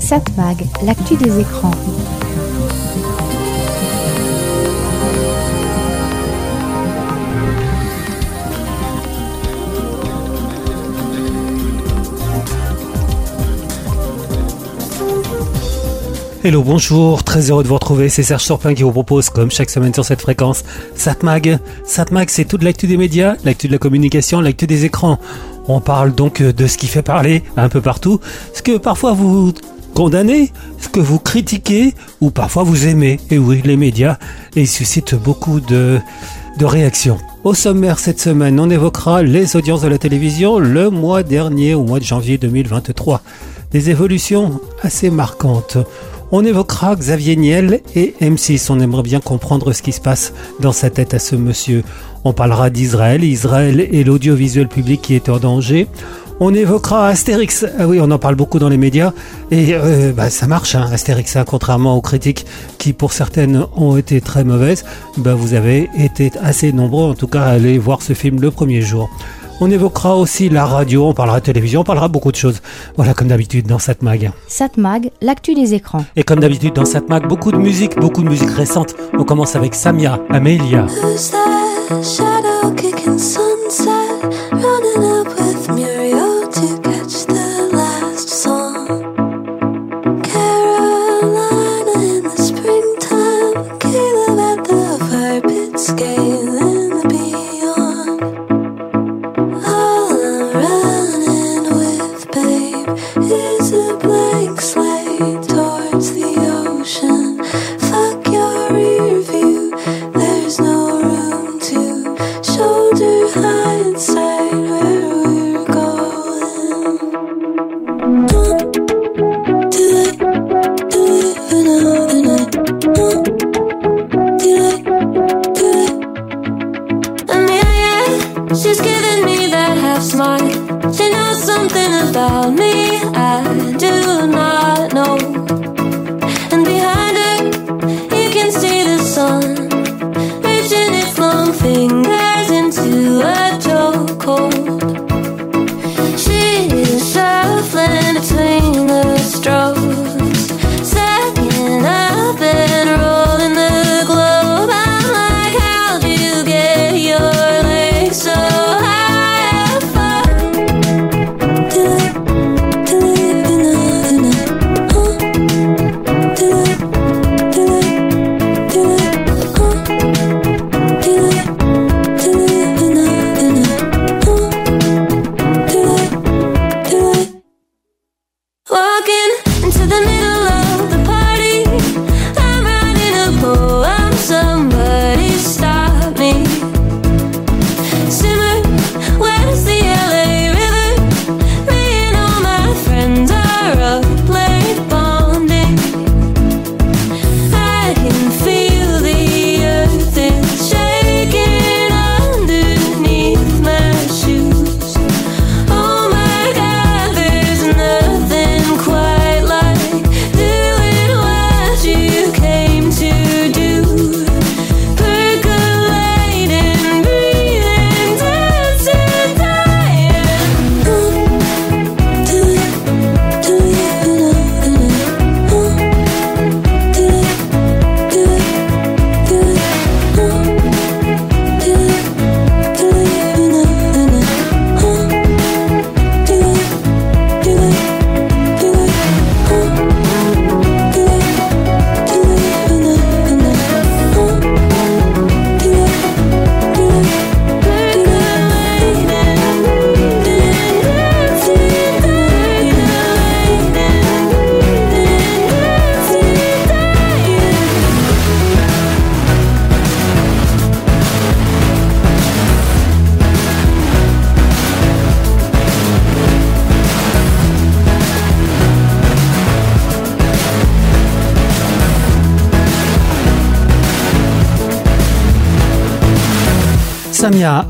Satmag, l'actu des écrans. Hello, bonjour, très heureux de vous retrouver. C'est Serge Surpin qui vous propose, comme chaque semaine sur cette fréquence, Satmag. Satmag, c'est toute l'actu des médias, l'actu de la communication, l'actu des écrans. On parle donc de ce qui fait parler un peu partout, ce que parfois vous condamnez, ce que vous critiquez? Ou parfois vous aimez? Et oui, les médias, ils suscitent beaucoup de, de réactions. Au sommaire cette semaine, on évoquera les audiences de la télévision le mois dernier, au mois de janvier 2023. Des évolutions assez marquantes. On évoquera Xavier Niel et M6. On aimerait bien comprendre ce qui se passe dans sa tête à ce monsieur. On parlera d'Israël, Israël et l'audiovisuel public qui est en danger. On évoquera Astérix. Ah oui, on en parle beaucoup dans les médias. Et euh, bah, ça marche, hein, Astérix, hein, contrairement aux critiques qui, pour certaines, ont été très mauvaises. Bah, vous avez été assez nombreux, en tout cas, à aller voir ce film le premier jour. On évoquera aussi la radio, on parlera de télévision, on parlera beaucoup de choses. Voilà, comme d'habitude dans Satmag. Satmag, l'actu des écrans. Et comme d'habitude dans Satmag, beaucoup de musique, beaucoup de musique récente. On commence avec Samia, Amelia. Who's that shadow kicking sunset,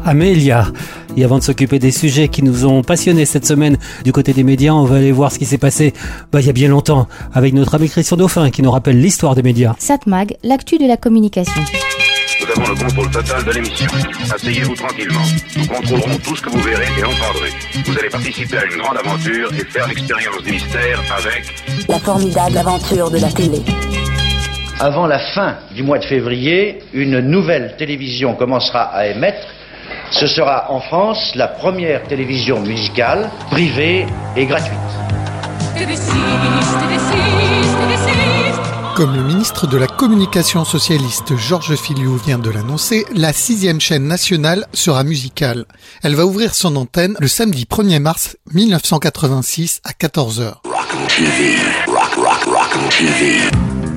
Amelia. Et avant de s'occuper des sujets qui nous ont passionnés cette semaine du côté des médias, on va aller voir ce qui s'est passé bah, il y a bien longtemps avec notre ami Christian Dauphin qui nous rappelle l'histoire des médias. Satmag, l'actu de la communication. nous avons le contrôle total de l'émission. Asseyez-vous tranquillement. Nous contrôlerons tout ce que vous verrez et entendrez. Vous allez participer à une grande aventure et faire l'expérience du mystère avec La formidable aventure de la télé. Avant la fin du mois de février, une nouvelle télévision commencera à émettre. Ce sera en France la première télévision musicale, privée et gratuite. Comme le ministre de la Communication socialiste Georges Filiou vient de l'annoncer, la sixième chaîne nationale sera musicale. Elle va ouvrir son antenne le samedi 1er mars 1986 à 14h.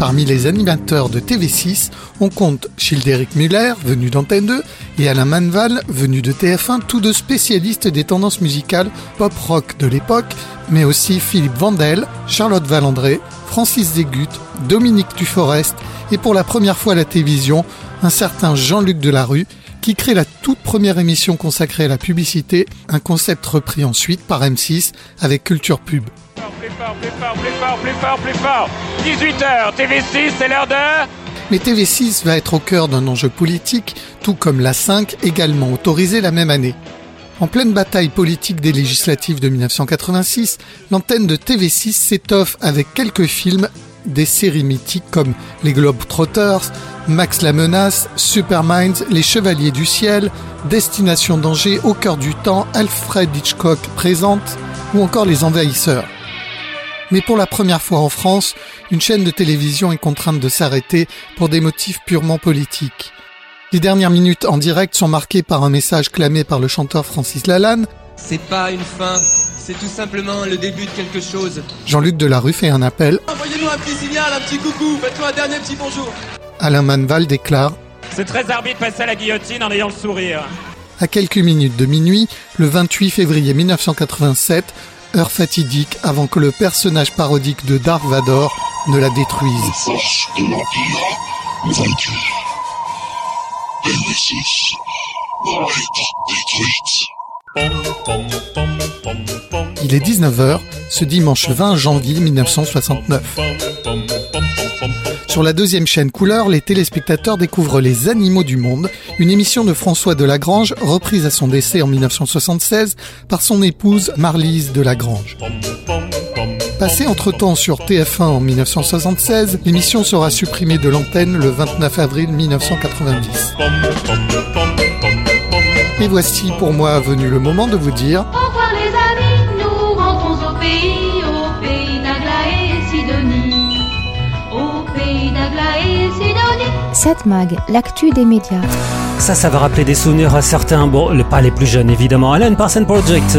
Parmi les animateurs de TV6, on compte Childéric Muller, venu d'Antenne 2, et Alain Manval, venu de TF1, tous deux spécialistes des tendances musicales pop-rock de l'époque, mais aussi Philippe Vandel, Charlotte Valandré, Francis Degut, Dominique Duforest, et pour la première fois à la télévision, un certain Jean-Luc Delarue, qui crée la toute première émission consacrée à la publicité, un concept repris ensuite par M6 avec Culture Pub. Plus fort, plus fort, plus fort, plus fort, plus fort. 18h, TV6, c'est l'heure de... Mais TV6 va être au cœur d'un enjeu politique, tout comme la 5, également autorisée la même année. En pleine bataille politique des législatives de 1986, l'antenne de TV6 s'étoffe avec quelques films des séries mythiques comme Les Globetrotters, Max la Menace, Superminds, Les Chevaliers du Ciel, Destination Danger, Au cœur du temps, Alfred Hitchcock présente ou encore Les Envahisseurs. Mais pour la première fois en France, une chaîne de télévision est contrainte de s'arrêter pour des motifs purement politiques. Les dernières minutes en direct sont marquées par un message clamé par le chanteur Francis Lalanne. C'est pas une fin, c'est tout simplement le début de quelque chose. Jean-Luc Delarue fait un appel. Envoyez-nous un petit signal, un petit coucou, faites-nous un dernier petit bonjour. Alain Manval déclare C'est très arbitre de passer à la guillotine en ayant le sourire. À quelques minutes de minuit, le 28 février 1987, heure fatidique avant que le personnage parodique de Darth Vador ne la détruise. forces de l'Empire vaincues. TV6 va être détruite. Il est 19h, ce dimanche 20 janvier 1969. Sur la deuxième chaîne Couleur, les téléspectateurs découvrent Les Animaux du Monde, une émission de François de Lagrange reprise à son décès en 1976 par son épouse Marlise de Lagrange. Passée entre-temps sur TF1 en 1976, l'émission sera supprimée de l'antenne le 29 avril 1990. Et voici pour moi venu le moment de vous dire Satmag, l'actu des médias. Ça, ça va rappeler des souvenirs à certains, bon, pas les plus jeunes évidemment. Alan Parsons Project,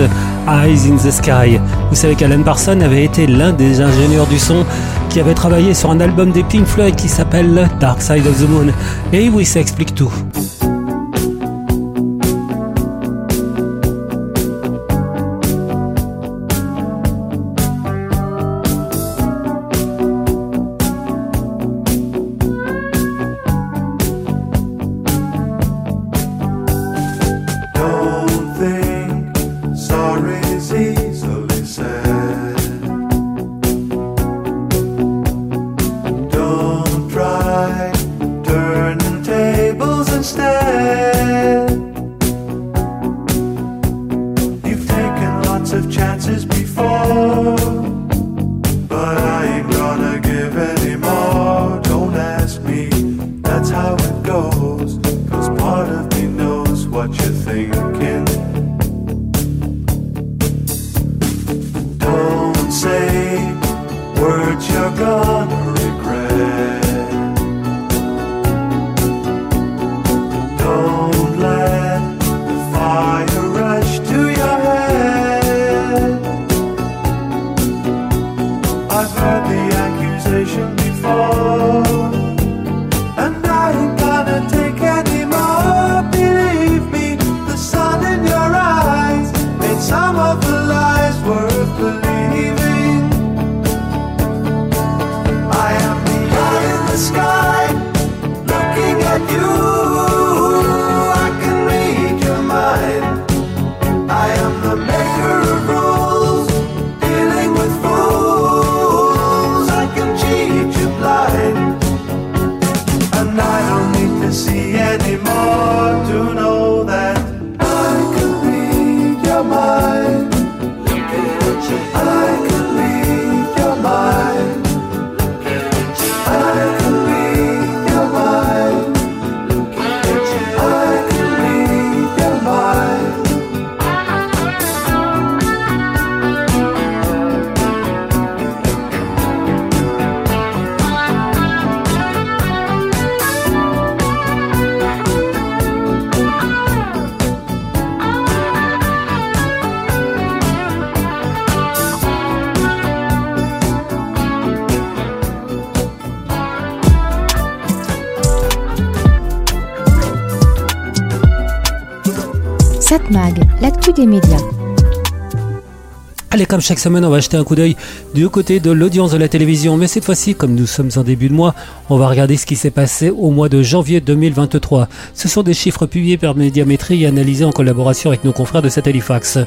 Eyes in the Sky. Vous savez qu'Alan Parsons avait été l'un des ingénieurs du son qui avait travaillé sur un album des Pink Floyd qui s'appelle Dark Side of the Moon. Et oui, ça explique tout. Allez, comme chaque semaine, on va jeter un coup d'œil du côté de l'audience de la télévision. Mais cette fois-ci, comme nous sommes en début de mois, on va regarder ce qui s'est passé au mois de janvier 2023. Ce sont des chiffres publiés par Médiamétrie et analysés en collaboration avec nos confrères de Satellifax.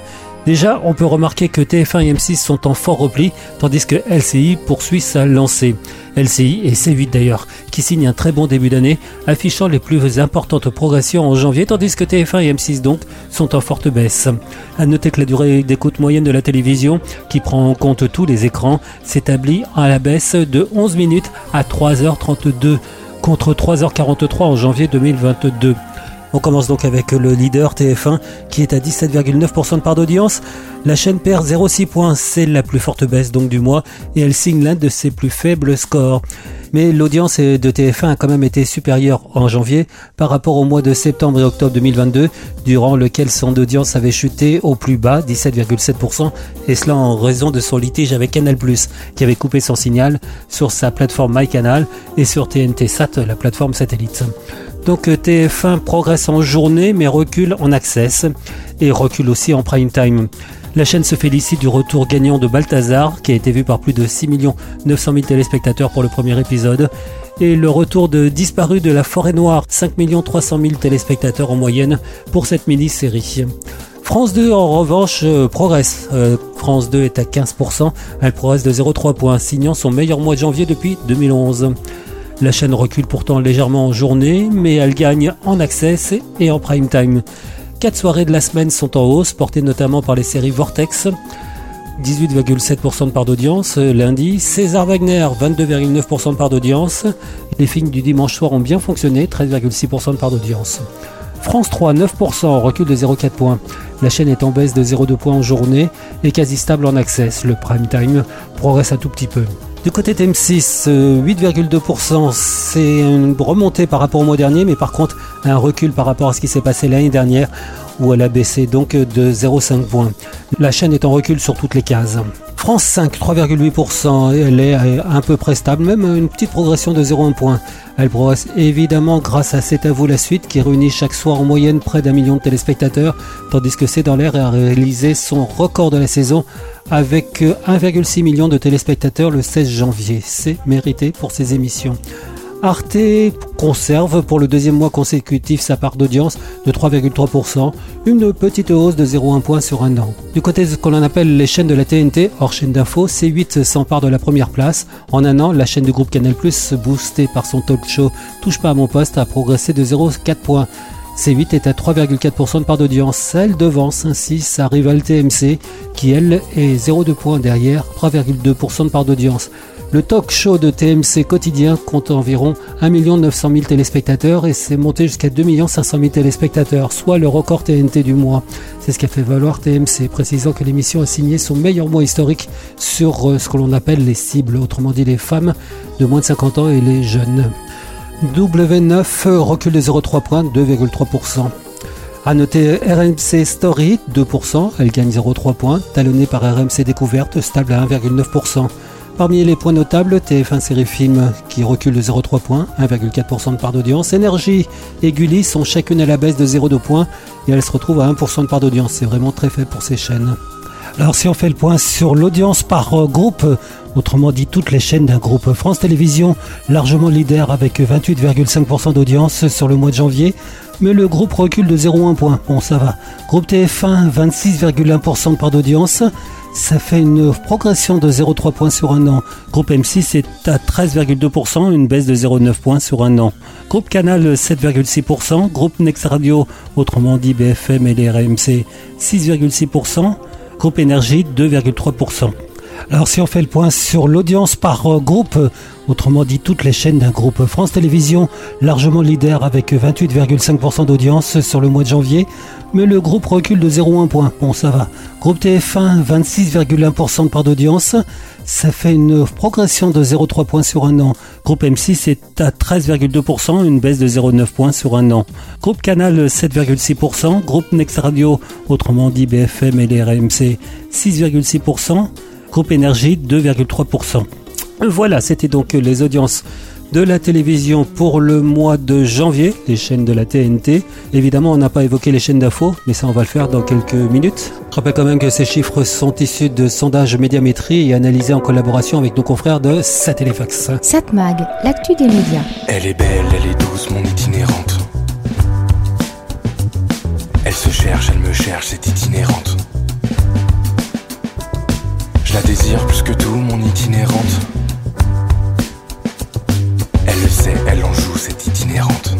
Déjà, on peut remarquer que TF1 et M6 sont en fort repli, tandis que LCI poursuit sa lancée. LCI et C8 d'ailleurs, qui signent un très bon début d'année, affichant les plus importantes progressions en janvier, tandis que TF1 et M6 donc sont en forte baisse. À noter que la durée d'écoute moyenne de la télévision, qui prend en compte tous les écrans, s'établit à la baisse de 11 minutes à 3h32 contre 3h43 en janvier 2022. On commence donc avec le leader TF1 qui est à 17,9% de part d'audience. La chaîne perd 0,6 points, c'est la plus forte baisse donc du mois et elle signe l'un de ses plus faibles scores. Mais l'audience de TF1 a quand même été supérieure en janvier par rapport au mois de septembre et octobre 2022, durant lequel son audience avait chuté au plus bas, 17,7%, et cela en raison de son litige avec Canal+, qui avait coupé son signal sur sa plateforme MyCanal et sur TNT Sat, la plateforme satellite. Donc TF1 progresse en journée mais recule en access et recule aussi en prime time. La chaîne se félicite du retour gagnant de Balthazar, qui a été vu par plus de 6 900 000 téléspectateurs pour le premier épisode, et le retour de Disparu de la Forêt Noire, 5 300 000 téléspectateurs en moyenne pour cette mini-série. France 2 en revanche euh, progresse. Euh, France 2 est à 15%, elle progresse de 0,3 points, signant son meilleur mois de janvier depuis 2011. La chaîne recule pourtant légèrement en journée, mais elle gagne en access et en prime time. Quatre soirées de la semaine sont en hausse, portées notamment par les séries Vortex, 18,7% de part d'audience lundi. César Wagner, 22,9% de part d'audience. Les films du dimanche soir ont bien fonctionné, 13,6% de part d'audience. France 3, 9%, recul de 0,4 points. La chaîne est en baisse de 0,2 points en journée et quasi stable en access. Le prime time progresse un tout petit peu. Du côté de M6, 8,2%, c'est une remontée par rapport au mois dernier, mais par contre un recul par rapport à ce qui s'est passé l'année dernière, où elle a baissé donc de 0,5 points. La chaîne est en recul sur toutes les cases. France 5, 3,8%, elle est un peu près stable, même une petite progression de 0,1 point. Elle progresse évidemment grâce à C'est à vous la suite qui réunit chaque soir en moyenne près d'un million de téléspectateurs, tandis que C'est dans l'air a réalisé son record de la saison avec 1,6 million de téléspectateurs le 16 janvier. C'est mérité pour ses émissions. Arte conserve pour le deuxième mois consécutif sa part d'audience de 3,3%, une petite hausse de 0,1 point sur un an. Du côté de ce qu'on appelle les chaînes de la TNT, hors chaîne d'info, C8 s'empare de la première place. En un an, la chaîne du groupe Canal+, boostée par son talk show Touche pas à mon poste, a progressé de 0,4 points. C8 est à 3,4% de part d'audience. Elle devance ainsi sa rivale TMC qui elle est 0,2 points derrière 3,2% de part d'audience. Le talk show de TMC quotidien compte environ 1 900 000 téléspectateurs et s'est monté jusqu'à 2 500 000 téléspectateurs, soit le record TNT du mois. C'est ce qu'a fait valoir TMC, précisant que l'émission a signé son meilleur mois historique sur euh, ce que l'on appelle les cibles, autrement dit les femmes de moins de 50 ans et les jeunes. W9 recule de 0,3 points, 2,3%. A noter RMC Story, 2%, elle gagne 0,3 points, talonnée par RMC Découverte, stable à 1,9%. Parmi les points notables, TF1 Série Film qui recule de 0,3 points, 1,4% de part d'audience. Énergie et Gulli sont chacune à la baisse de 0,2 points et elles se retrouvent à 1% de part d'audience. C'est vraiment très faible pour ces chaînes. Alors si on fait le point sur l'audience par euh, groupe, autrement dit toutes les chaînes d'un groupe France Télévisions, largement leader avec 28,5% d'audience sur le mois de janvier, mais le groupe recule de 0,1 point. Bon ça va. Groupe TF1, 26,1% de part d'audience, ça fait une progression de 0,3 points sur un an. Groupe M6 est à 13,2%, une baisse de 0,9 points sur un an. Groupe Canal 7,6%, Groupe Next Radio, autrement dit BFM et les RMC 6,6%, Groupe Énergie 2,3%. Alors si on fait le point sur l'audience par euh, groupe, autrement dit toutes les chaînes d'un groupe France Télévisions, largement leader avec 28,5% d'audience sur le mois de janvier, mais le groupe recule de 0,1 point. Bon ça va. Groupe TF1, 26,1% de part d'audience, ça fait une progression de 0,3 points sur un an. Groupe M6 est à 13,2%, une baisse de 0,9 points sur un an. Groupe Canal 7,6%, Groupe Next Radio, autrement dit BFM et les RMC 6,6%, Groupe Énergie 2,3%. Voilà, c'était donc les audiences de la télévision pour le mois de janvier, les chaînes de la TNT. Évidemment, on n'a pas évoqué les chaînes d'infos, mais ça on va le faire dans quelques minutes. Je rappelle quand même que ces chiffres sont issus de sondages médiamétrie et analysés en collaboration avec nos confrères de Satellifax. Satmag, l'actu des médias. Elle est belle, elle est douce, mon itinérante. Elle se cherche, elle me cherche, c'est itinérante. La désire plus que tout, mon itinérante. Elle le sait, elle en joue, c'est itinérante.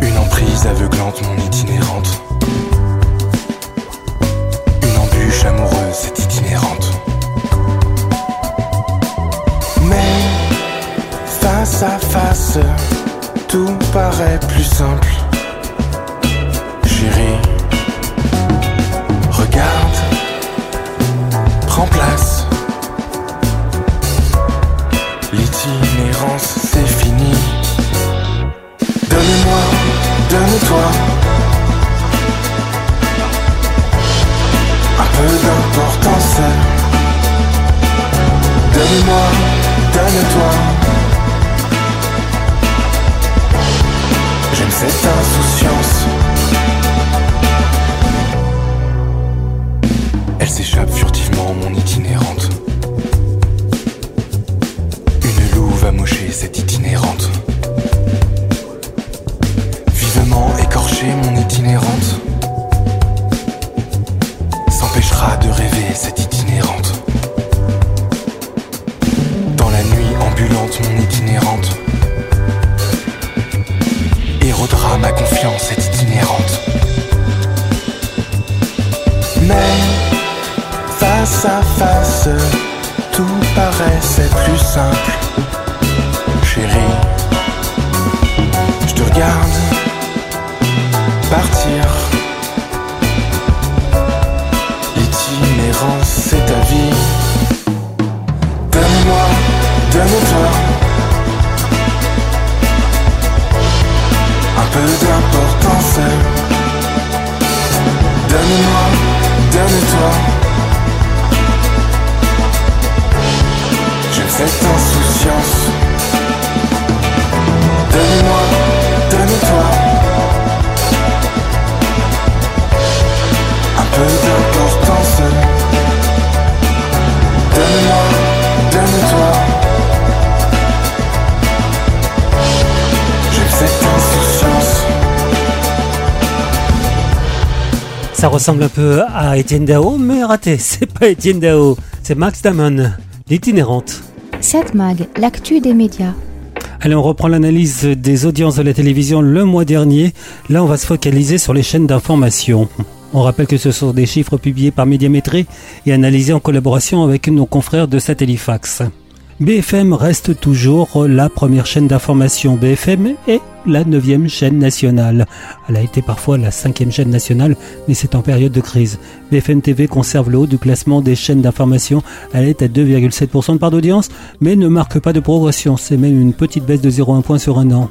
Une emprise aveuglante, mon itinérante. Une embûche amoureuse, c'est itinérante. Mais face à face, tout paraît plus simple. Chérie, donne-toi. J'aime cette insouciance. Elle s'échappe Ça ressemble un peu à Étienne Dao, mais raté. C'est pas Étienne Dao, c'est Max Damon, l'itinérante. Satmag, l'actu des médias. Allez, on reprend l'analyse des audiences de la télévision le mois dernier. Là, on va se focaliser sur les chaînes d'information. On rappelle que ce sont des chiffres publiés par Médiamétrie et analysés en collaboration avec nos confrères de Satellifax. BFM reste toujours la première chaîne d'information. BFM est la neuvième chaîne nationale. Elle a été parfois la cinquième chaîne nationale, mais c'est en période de crise. BFM TV conserve le haut du classement des chaînes d'information. Elle est à 2,7% de part d'audience, mais ne marque pas de progression. C'est même une petite baisse de 0,1 point sur un an.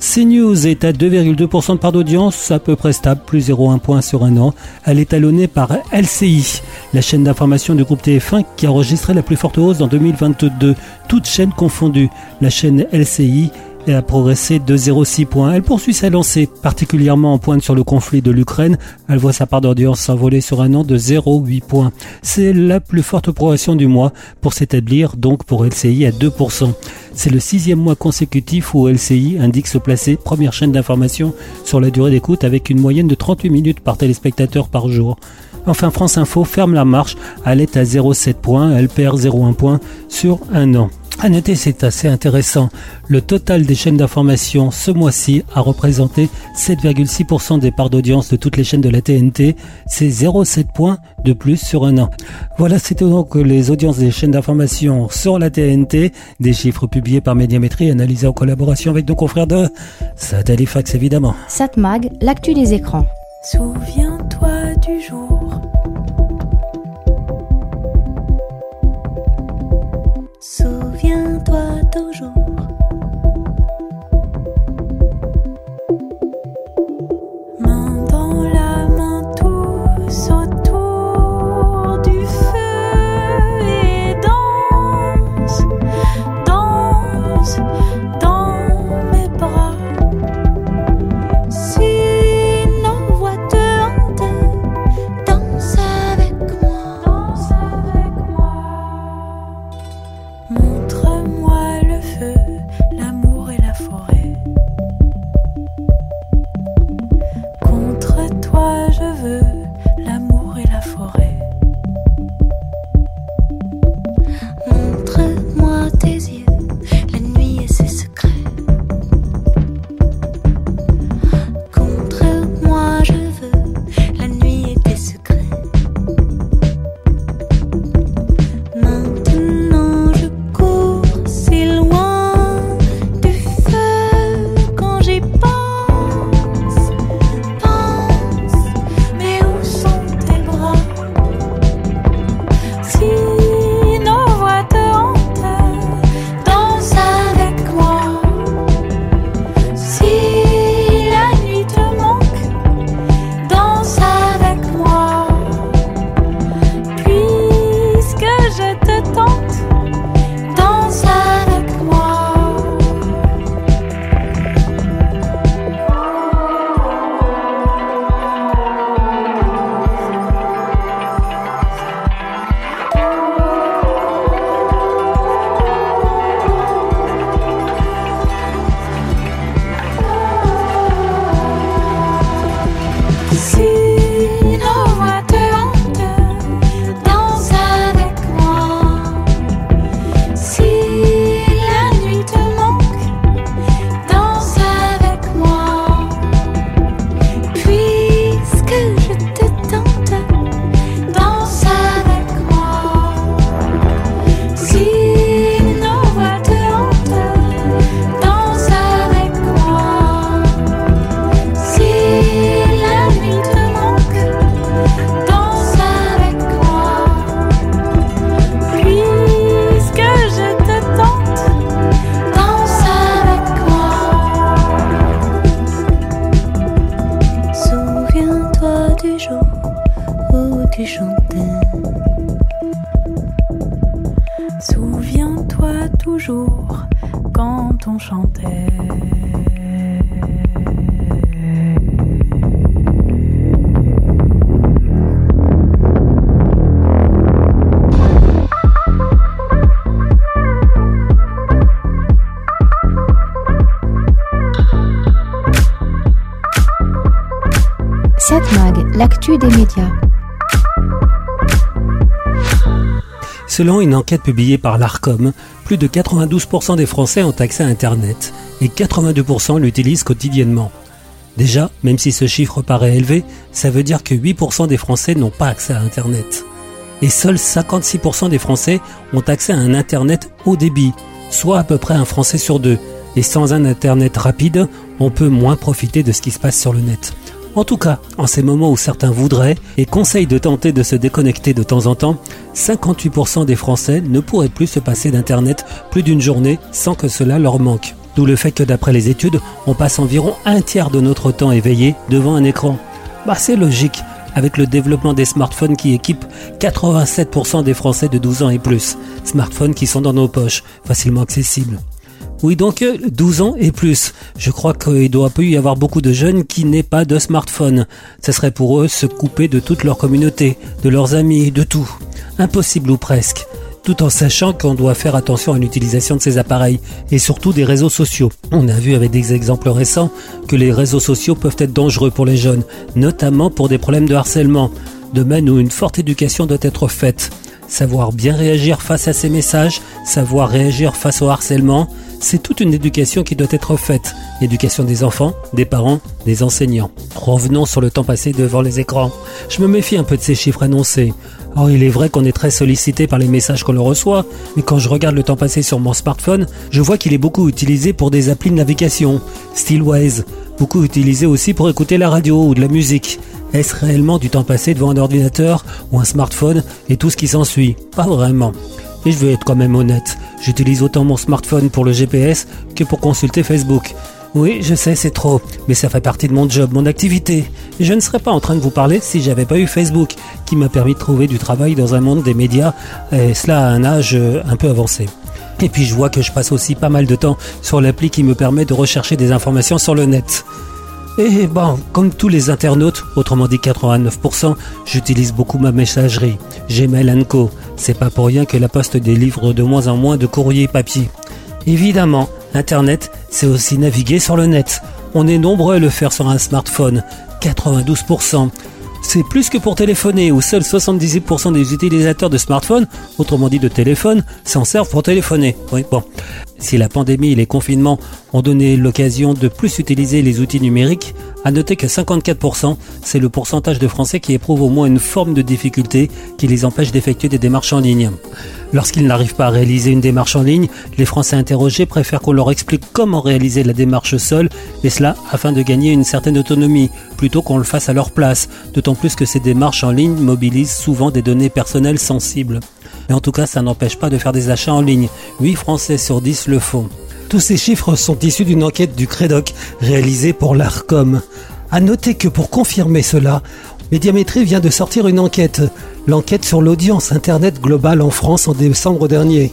CNews est à 2,2% de part d'audience, à peu près stable, plus 0,1 point sur un an. Elle est talonnée par LCI, la chaîne d'information du groupe TF1 qui a enregistré la plus forte hausse en 2022, toutes chaînes confondues. La chaîne LCI a progressé de 0,6 points. Elle poursuit sa lancée, particulièrement en pointe sur le conflit de l'Ukraine. Elle voit sa part d'audience s'envoler sur un an de 0,8 points. C'est la plus forte progression du mois pour s'établir donc pour LCI à 2%. C'est le sixième mois consécutif où LCI indique se placer première chaîne d'information sur la durée d'écoute avec une moyenne de 38 minutes par téléspectateur par jour. Enfin, France Info ferme la marche. Elle est à 0,7 points. Elle perd 0,1 point sur un an. À noter, c'est assez intéressant. Le total des chaînes d'information ce mois-ci a représenté 7,6% des parts d'audience de toutes les chaînes de la TNT. C'est 0,7 points de plus sur un an. Voilà, c'était donc les audiences des chaînes d'information sur la TNT. Des chiffres publiés par Médiamétrie, analysés en collaboration avec nos confrères de Satellifax évidemment. Satmag, l'actu des écrans. Souviens-toi du jour. Selon une enquête publiée par l'ARCOM, plus de 92% des Français ont accès à Internet et 82% l'utilisent quotidiennement. Déjà, même si ce chiffre paraît élevé, ça veut dire que 8% des Français n'ont pas accès à Internet. Et seuls 56% des Français ont accès à un Internet haut débit, soit à peu près un Français sur deux. Et sans un Internet rapide, on peut moins profiter de ce qui se passe sur le net. En tout cas, en ces moments où certains voudraient et conseillent de tenter de se déconnecter de temps en temps, 58% des Français ne pourraient plus se passer d'Internet plus d'une journée sans que cela leur manque. D'où le fait que d'après les études, on passe environ un tiers de notre temps éveillé devant un écran. Bah c'est logique, avec le développement des smartphones qui équipent 87% des Français de 12 ans et plus. Smartphones qui sont dans nos poches, facilement accessibles. Oui, donc euh, 12 ans et plus. Je crois qu'il doit y avoir beaucoup de jeunes qui n'aient pas de smartphone. Ce serait pour eux se couper de toute leur communauté, de leurs amis, de tout. Impossible ou presque. Tout en sachant qu'on doit faire attention à l'utilisation de ces appareils et surtout des réseaux sociaux. On a vu avec des exemples récents que les réseaux sociaux peuvent être dangereux pour les jeunes, notamment pour des problèmes de harcèlement, domaine où une forte éducation doit être faite. Savoir bien réagir face à ces messages, savoir réagir face au harcèlement, c'est toute une éducation qui doit être faite. Éducation des enfants, des parents, des enseignants. Revenons sur le temps passé devant les écrans. Je me méfie un peu de ces chiffres annoncés. Or, il est vrai qu'on est très sollicité par les messages qu'on reçoit, mais quand je regarde le temps passé sur mon smartphone, je vois qu'il est beaucoup utilisé pour des applis de navigation, style Waze, beaucoup utilisé aussi pour écouter la radio ou de la musique. Est-ce réellement du temps passé devant un ordinateur ou un smartphone et tout ce qui s'ensuit? Pas vraiment. Et je veux être quand même honnête, j'utilise autant mon smartphone pour le GPS que pour consulter Facebook. Oui, je sais, c'est trop, mais ça fait partie de mon job, mon activité. Je ne serais pas en train de vous parler si j'avais pas eu Facebook, qui m'a permis de trouver du travail dans un monde des médias, et cela à un âge euh, un peu avancé. Et puis je vois que je passe aussi pas mal de temps sur l'appli qui me permet de rechercher des informations sur le net. Et bon, comme tous les internautes, autrement dit 89%, j'utilise beaucoup ma messagerie, Gmail Co. C'est pas pour rien que la poste délivre de moins en moins de courriers papier. Évidemment, Internet, c'est aussi naviguer sur le net. On est nombreux à le faire sur un smartphone, 92%. C'est plus que pour téléphoner, où seuls 78% des utilisateurs de smartphones, autrement dit de téléphone, s'en servent pour téléphoner. Oui, bon. Si la pandémie et les confinements ont donné l'occasion de plus utiliser les outils numériques, à noter que 54%, c'est le pourcentage de Français qui éprouvent au moins une forme de difficulté qui les empêche d'effectuer des démarches en ligne. Lorsqu'ils n'arrivent pas à réaliser une démarche en ligne, les Français interrogés préfèrent qu'on leur explique comment réaliser la démarche seule, et cela afin de gagner une certaine autonomie, plutôt qu'on le fasse à leur place, d'autant plus que ces démarches en ligne mobilisent souvent des données personnelles sensibles. Mais en tout cas, ça n'empêche pas de faire des achats en ligne. 8 Français sur 10 le font. Tous ces chiffres sont issus d'une enquête du Crédoc réalisée pour l'ARCOM. À noter que pour confirmer cela, Médiamétrie vient de sortir une enquête, l'enquête sur l'audience Internet globale en France en décembre dernier.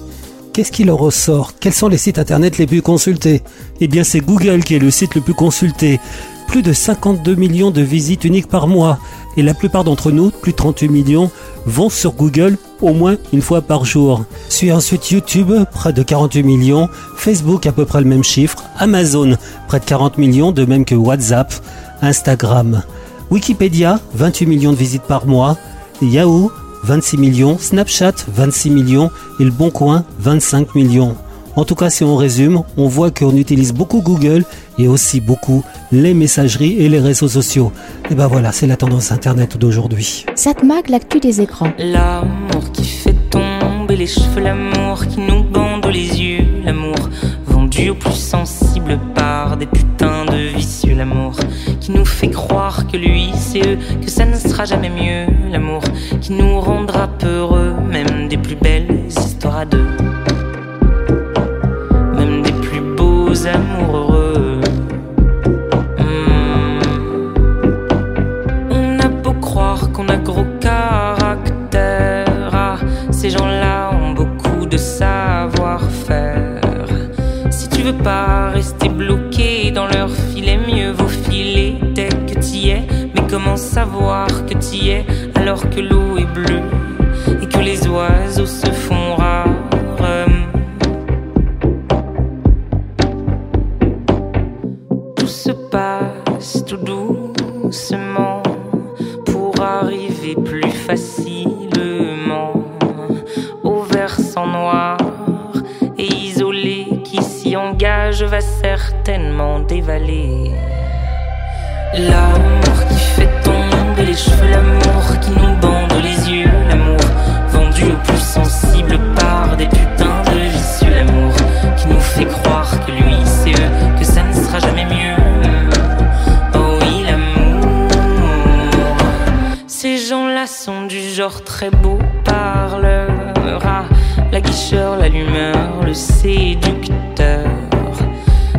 Qu'est-ce qui leur ressort? Quels sont les sites Internet les plus consultés? Eh bien c'est Google qui est le site le plus consulté. Plus de 52 millions de visites uniques par mois. Et la plupart d'entre nous, plus de 38 millions, vont sur Google au moins une fois par jour. Suit ensuite YouTube, près de 48 millions, Facebook à peu près le même chiffre, Amazon, près de 40 millions, de même que WhatsApp, Instagram. Wikipédia, 28 millions de visites par mois, Yahoo, 26 millions, Snapchat, 26 millions et Le Bon Coin, 25 millions. En tout cas, si on résume, on voit qu'on utilise beaucoup Google et aussi beaucoup les messageries et les réseaux sociaux. Et ben voilà, c'est la tendance Internet d'aujourd'hui. Satmag, l'actu des écrans. L'amour qui fait tomber les cheveux, l'amour qui nous bande les yeux, l'amour vendu aux plus sensibles par des putains de vicieux, l'amour qui nous fait croire que lui c'est eux, que ça ne sera jamais mieux, l'amour qui nous rendra peureux, même des plus belles histoires à deux, ces gens-là ont beaucoup de savoir-faire. Si tu veux pas rester bloqué dans leur filet, mieux vaut filer dès que t'y es. Mais comment savoir que t'y es alors que l'eau est bleue et que les oiseaux se font rares? Certainement dévaler. L'amour qui fait tomber les cheveux, l'amour qui nous bande les yeux, l'amour vendu au plus sensible par des putains de vicieux, l'amour qui nous fait croire que lui c'est eux, que ça ne sera jamais mieux. Oh oui, l'amour. Ces gens-là sont du genre très beau parleur, la guicheur, l'allumeur, le séducteur.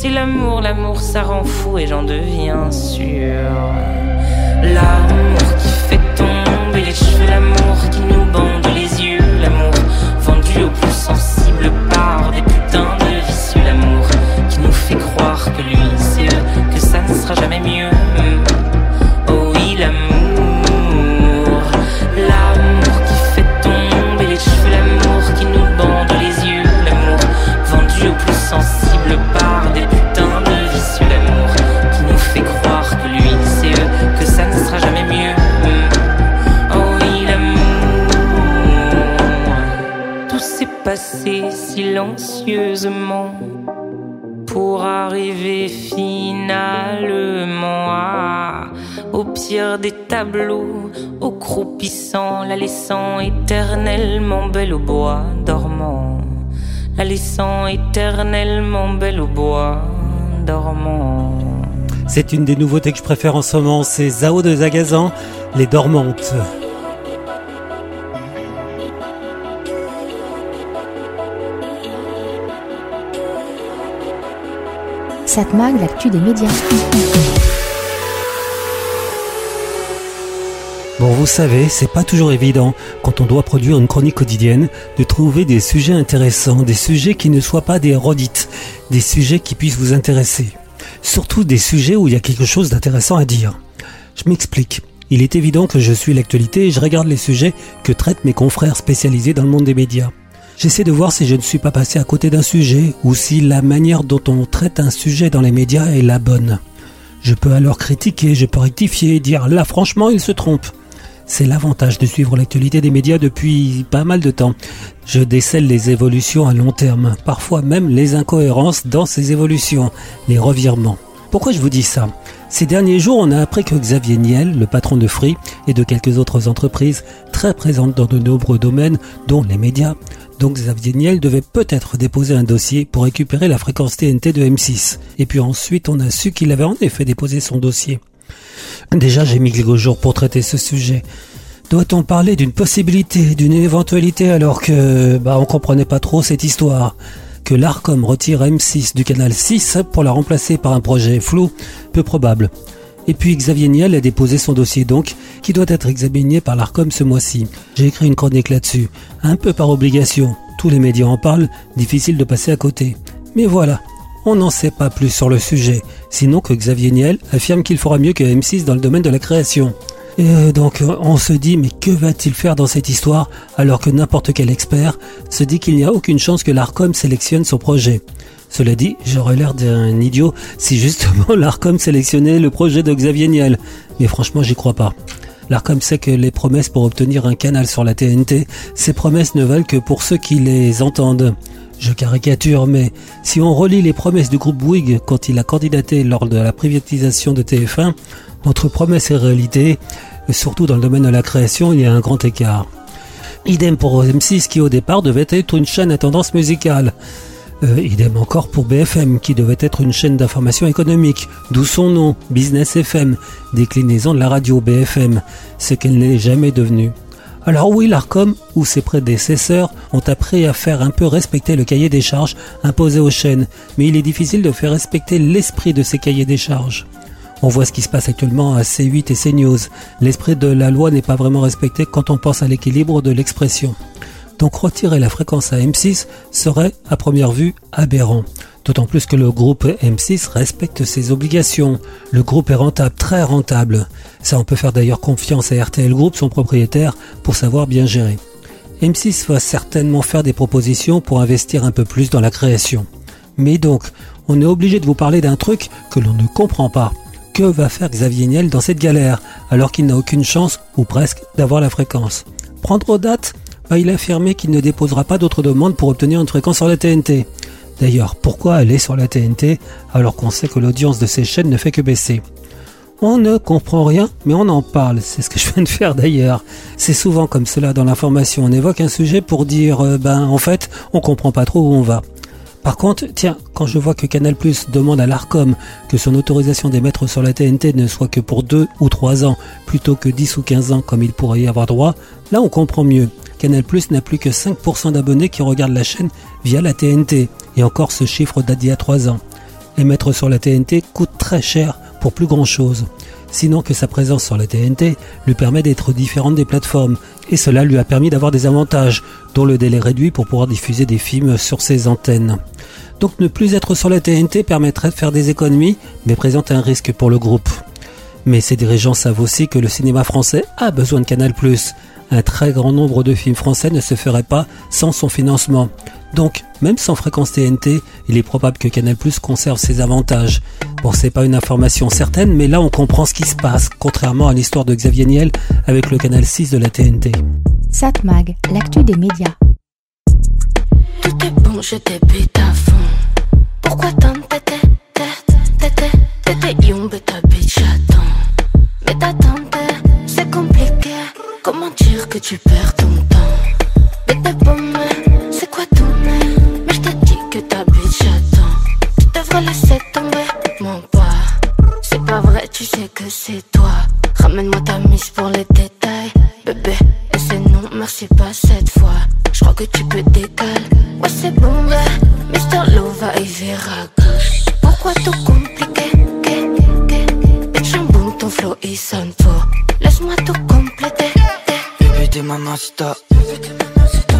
C'est l'amour, l'amour ça rend fou et j'en deviens sûr. L'amour qui fait tomber les cheveux, l'amour qui nous bande les yeux, l'amour vendu au plus sensible par des putains de vicieux, l'amour qui nous fait croire que lui c'est eux, que ça ne sera jamais mieux. Silencieusement pour arriver finalement au pire des tableaux, au croupissant, la laissant éternellement belle au bois dormant, la laissant éternellement belle au bois dormant. C'est une des nouveautés que je préfère en ce moment, c'est Zao de Zagazan, Les Dormantes. Bon, vous savez, c'est pas toujours évident, quand on doit produire une chronique quotidienne, de trouver des sujets intéressants, des sujets qui ne soient pas des redites, des sujets qui puissent vous intéresser. Surtout des sujets où il y a quelque chose d'intéressant à dire. Je m'explique. Il est évident que je suis l'actualité et je regarde les sujets que traitent mes confrères spécialisés dans le monde des médias. J'essaie de voir si je ne suis pas passé à côté d'un sujet ou si la manière dont on traite un sujet dans les médias est la bonne. Je peux alors critiquer, je peux rectifier et dire là franchement il se trompe. C'est l'avantage de suivre l'actualité des médias depuis pas mal de temps. Je décèle les évolutions à long terme, parfois même les incohérences dans ces évolutions, les revirements. Pourquoi je vous dis ça? Ces derniers jours, on a appris que Xavier Niel, le patron de Free et de quelques autres entreprises très présentes dans de nombreux domaines, dont les médias, donc Xavier Niel devait peut-être déposer un dossier pour récupérer la fréquence TNT de M6. Et puis ensuite, on a su qu'il avait en effet déposé son dossier. Déjà, j'ai mis quelques jours pour traiter ce sujet. Doit-on parler d'une possibilité, d'une éventualité alors que, bah, on comprenait pas trop cette histoire? L'Arcom retire M6 du canal 6 pour la remplacer par un projet flou, peu probable. Et puis Xavier Niel a déposé son dossier donc, qui doit être examiné par l'Arcom ce mois-ci. J'ai écrit une chronique là-dessus, un peu par obligation. Tous les médias en parlent, difficile de passer à côté. Mais voilà, on n'en sait pas plus sur le sujet, sinon que Xavier Niel affirme qu'il fera mieux que M6 dans le domaine de la création. Et euh, donc on se dit mais que va-t-il faire dans cette histoire alors que n'importe quel expert se dit qu'il n'y a aucune chance que l'Arcom sélectionne son projet? Cela dit, j'aurais l'air d'un idiot si justement l'Arcom sélectionnait le projet de Xavier Niel. Mais franchement, j'y crois pas. L'Arcom sait que les promesses pour obtenir un canal sur la TNT, ces promesses ne valent que pour ceux qui les entendent. Je caricature, mais si on relit les promesses du groupe Bouygues quand il a candidaté lors de la privatisation de TF1, entre promesses et réalité, et surtout dans le domaine de la création, il y a un grand écart. Idem pour M6 qui au départ devait être une chaîne à tendance musicale. Euh, idem encore pour BFM qui devait être une chaîne d'information économique, d'où son nom, Business FM, déclinaison de la radio BFM, ce qu'elle n'est jamais devenue. Alors oui, l'ARCOM ou ses prédécesseurs ont appris à faire un peu respecter le cahier des charges imposé aux chaînes, mais il est difficile de faire respecter l'esprit de ces cahiers des charges. On voit ce qui se passe actuellement à C8 et CNews. L'esprit de la loi n'est pas vraiment respecté quand on pense à l'équilibre de l'expression. Donc retirer la fréquence à M6 serait à première vue aberrant. D'autant plus que le groupe M6 respecte ses obligations. Le groupe est rentable, très rentable. Ça, on peut faire d'ailleurs confiance à RTL Group, son propriétaire, pour savoir bien gérer. M6 va certainement faire des propositions pour investir un peu plus dans la création. Mais donc, on est obligé de vous parler d'un truc que l'on ne comprend pas. Que va faire Xavier Niel dans cette galère, alors qu'il n'a aucune chance, ou presque, d'avoir la fréquence? Prendre aux dates? Il a affirmé qu'il ne déposera pas d'autres demandes pour obtenir une fréquence sur la TNT. D'ailleurs, pourquoi aller sur la TNT alors qu'on sait que l'audience de ces chaînes ne fait que baisser? On ne comprend rien, mais on en parle. C'est ce que je viens de faire d'ailleurs. C'est souvent comme cela dans l'information. On évoque un sujet pour dire, euh, ben en fait, on comprend pas trop où on va. Par contre, tiens, quand je vois que Canal demande à l'ARCOM que son autorisation d'émettre sur la TNT ne soit que pour 2 ou 3 ans plutôt que 10 ou 15 ans comme il pourrait y avoir droit, là on comprend mieux. Canal Plus n'a plus que 5% d'abonnés qui regardent la chaîne via la TNT, et encore ce chiffre date d'il y a 3 ans. Émettre sur la TNT coûte très cher pour plus grand chose. Sinon que sa présence sur la TNT lui permet d'être différente des plateformes, et cela lui a permis d'avoir des avantages, le délai réduit pour pouvoir diffuser des films sur ses antennes. Donc ne plus être sur la TNT permettrait de faire des économies, mais présente un risque pour le groupe. Mais ses dirigeants savent aussi que le cinéma français a besoin de Canal+. Un très grand nombre de films français ne se feraient pas sans son financement. Donc, même sans fréquence TNT, il est probable que Canal+ conserve ses avantages. Bon, c'est pas une information certaine, mais là on comprend ce qui se passe, contrairement à l'histoire de Xavier Niel avec le canal 6 de la TNT. Satmag, l'actu des médias. Tout est bon, je débite à fond. Pourquoi tant t'étais, t'étais, t'étais young, Comment dire que tu perds ton temps? Mais t'es mais c'est quoi ton mais? Mais je t'ai dit que ta bitch attend. Tu devrais laisser tomber, mon pas. C'est pas vrai, tu sais que c'est toi. Ramène-moi ta mise pour les détails, bébé. Et c'est non, merci pas cette fois. Je crois que tu peux décaler. Ouais, c'est bon, ouais. Mister Love va y verra gauche. Pourquoi tout compliqué? Bitch, en boum, ton flow il sonne faux. Laisse-moi tout. T'es mamacita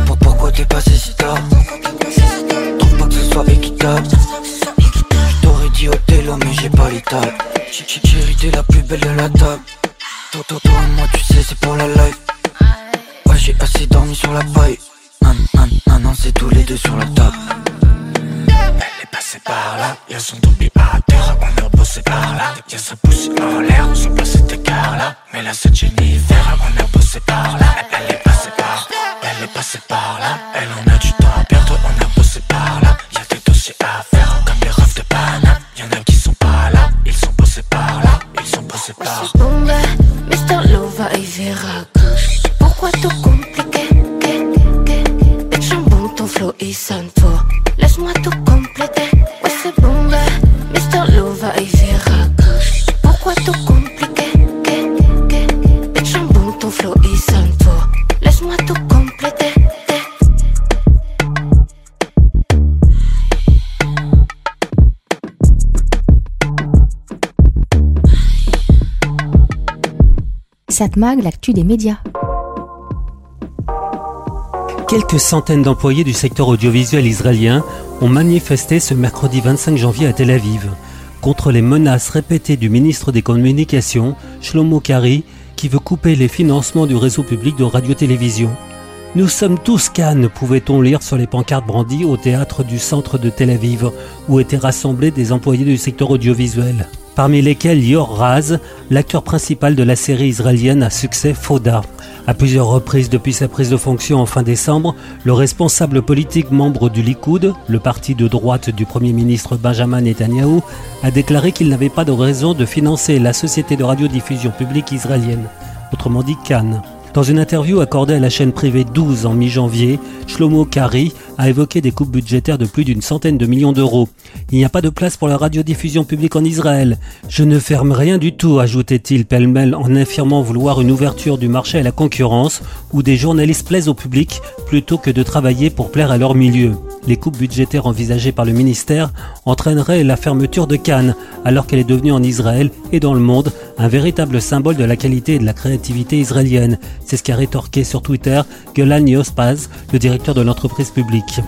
Pour- Pourquoi t'es passé si tard Trouve pas que ce soit équitable. J't'aurais dit Othello mais j'ai pas l'étal. Chérie t'es la plus belle de la table. Toi, toi, toi moi tu sais c'est pour la life. Ouais j'ai assez dormi sur la paille. Non, non, non, non c'est tous les deux sur la table. Elle est passée par là, y'a son tombé à terre, on a bossé par là. Y'a sa poussée en l'air, son place était car là. Mais là c'est Jennifer, on a bossé par là. Passée par là. Elle en L'actu des médias. Quelques centaines d'employés du secteur audiovisuel israélien ont manifesté ce mercredi 25 janvier à Tel Aviv contre les menaces répétées du ministre des Communications, Shlomo Kari, qui veut couper les financements du réseau public de radio-télévision. Nous sommes tous Cannes, pouvait-on lire sur les pancartes brandies au théâtre du centre de Tel Aviv, où étaient rassemblés des employés du secteur audiovisuel. Parmi lesquels Yor Raz, l'acteur principal de la série israélienne à succès Foda. À plusieurs reprises depuis sa prise de fonction en fin décembre, le responsable politique membre du Likoud, le parti de droite du Premier ministre Benjamin Netanyahou, a déclaré qu'il n'avait pas de raison de financer la société de radiodiffusion publique israélienne, autrement dit Cannes. Dans une interview accordée à la chaîne privée 12 en mi-janvier, Shlomo Kari a évoqué des coupes budgétaires de plus d'une centaine de millions d'euros. Il n'y a pas de place pour la radiodiffusion publique en Israël. Je ne ferme rien du tout, ajoutait-il pêle-mêle en affirmant vouloir une ouverture du marché à la concurrence où des journalistes plaisent au public plutôt que de travailler pour plaire à leur milieu. Les coupes budgétaires envisagées par le ministère entraîneraient la fermeture de Cannes, alors qu'elle est devenue en Israël et dans le monde un véritable symbole de la qualité et de la créativité israélienne. C'est ce qu'a rétorqué sur Twitter Golan Yospaz, le directeur de l'entreprise publique.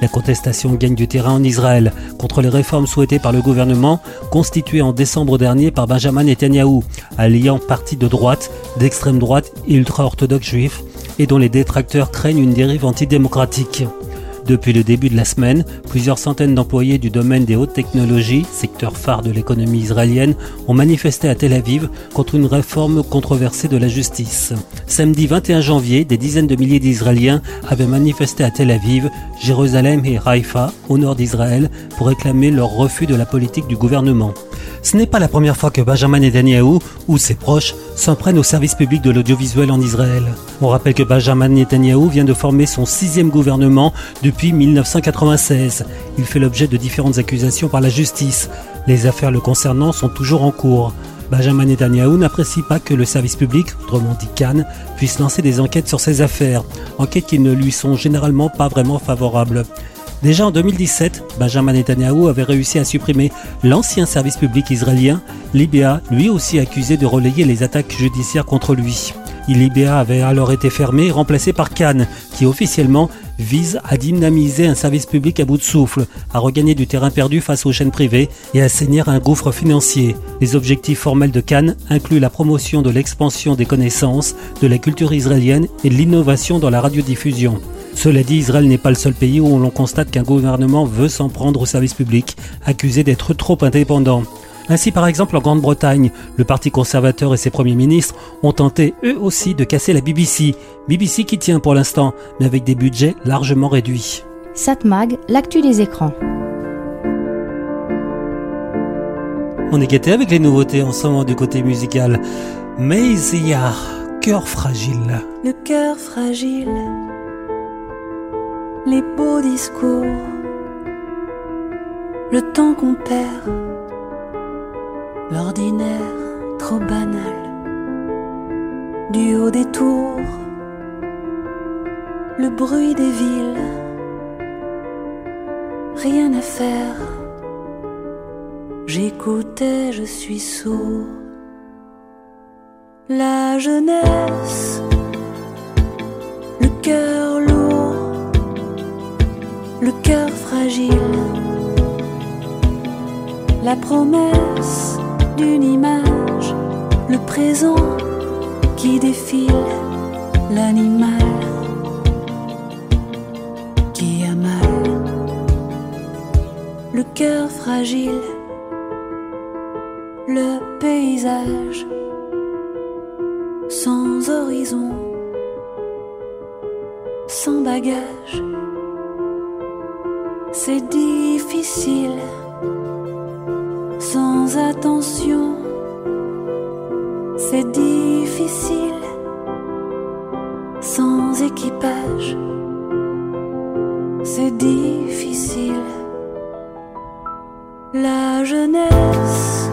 La contestation gagne du terrain en Israël contre les réformes souhaitées par le gouvernement, constitué en décembre dernier par Benjamin Netanyahou, alliant partis de droite, d'extrême droite et ultra-orthodoxes juifs, et dont les détracteurs craignent une dérive antidémocratique. Depuis le début de la semaine, plusieurs centaines d'employés du domaine des hautes technologies, secteur phare de l'économie israélienne, ont manifesté à Tel Aviv contre une réforme controversée de la justice. Samedi 21 janvier, des dizaines de milliers d'Israéliens avaient manifesté à Tel Aviv, Jérusalem et Haïfa, au nord d'Israël, pour réclamer leur refus de la politique du gouvernement. Ce n'est pas la première fois que Benjamin Netanyahu ou ses proches s'en prennent au service public de l'audiovisuel en Israël. On rappelle que Benjamin Netanyahu vient de former son sixième gouvernement depuis 1996. Il fait l'objet de différentes accusations par la justice. Les affaires le concernant sont toujours en cours. Benjamin Netanyahu n'apprécie pas que le service public, autrement dit Cannes, puisse lancer des enquêtes sur ses affaires, enquêtes qui ne lui sont généralement pas vraiment favorables. Déjà en 2017, Benjamin Netanyahu avait réussi à supprimer l'ancien service public israélien, l'IBA, lui aussi accusé de relayer les attaques judiciaires contre lui. L'IBA avait alors été fermé et remplacé par Cannes, qui officiellement vise à dynamiser un service public à bout de souffle, à regagner du terrain perdu face aux chaînes privées et à saigner un gouffre financier. Les objectifs formels de Cannes incluent la promotion de l'expansion des connaissances, de la culture israélienne et de l'innovation dans la radiodiffusion. Cela dit, Israël n'est pas le seul pays où l'on constate qu'un gouvernement veut s'en prendre au service public, accusé d'être trop indépendant. Ainsi, par exemple, en Grande-Bretagne, le Parti conservateur et ses premiers ministres ont tenté eux aussi de casser la BBC. BBC qui tient pour l'instant, mais avec des budgets largement réduits. Satmag, l'actu des écrans. On est gâté avec les nouveautés en ce moment du côté musical. Maisillard, cœur fragile. Le cœur fragile, les beaux discours, le temps qu'on perd, l'ordinaire trop banal, du haut des tours, le bruit des villes, rien à faire. J'écoutais, je suis sourd. La jeunesse, le cœur lourd, le cœur fragile, la promesse d'une image, le présent qui défile, l'animal qui a mal, le cœur fragile, le paysage sans horizon, sans bagage. C'est difficile, sans attention, c'est difficile, sans équipage, c'est difficile. La jeunesse,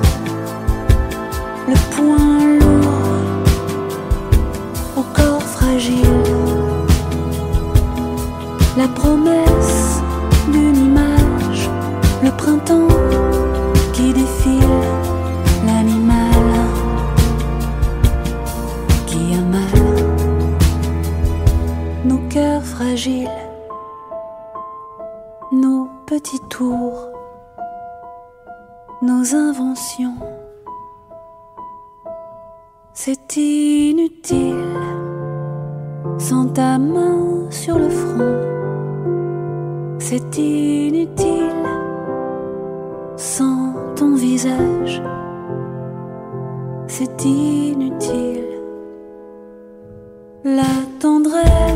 inventions. C'est inutile sans ta main sur le front. C'est inutile sans ton visage. C'est inutile. La tendresse,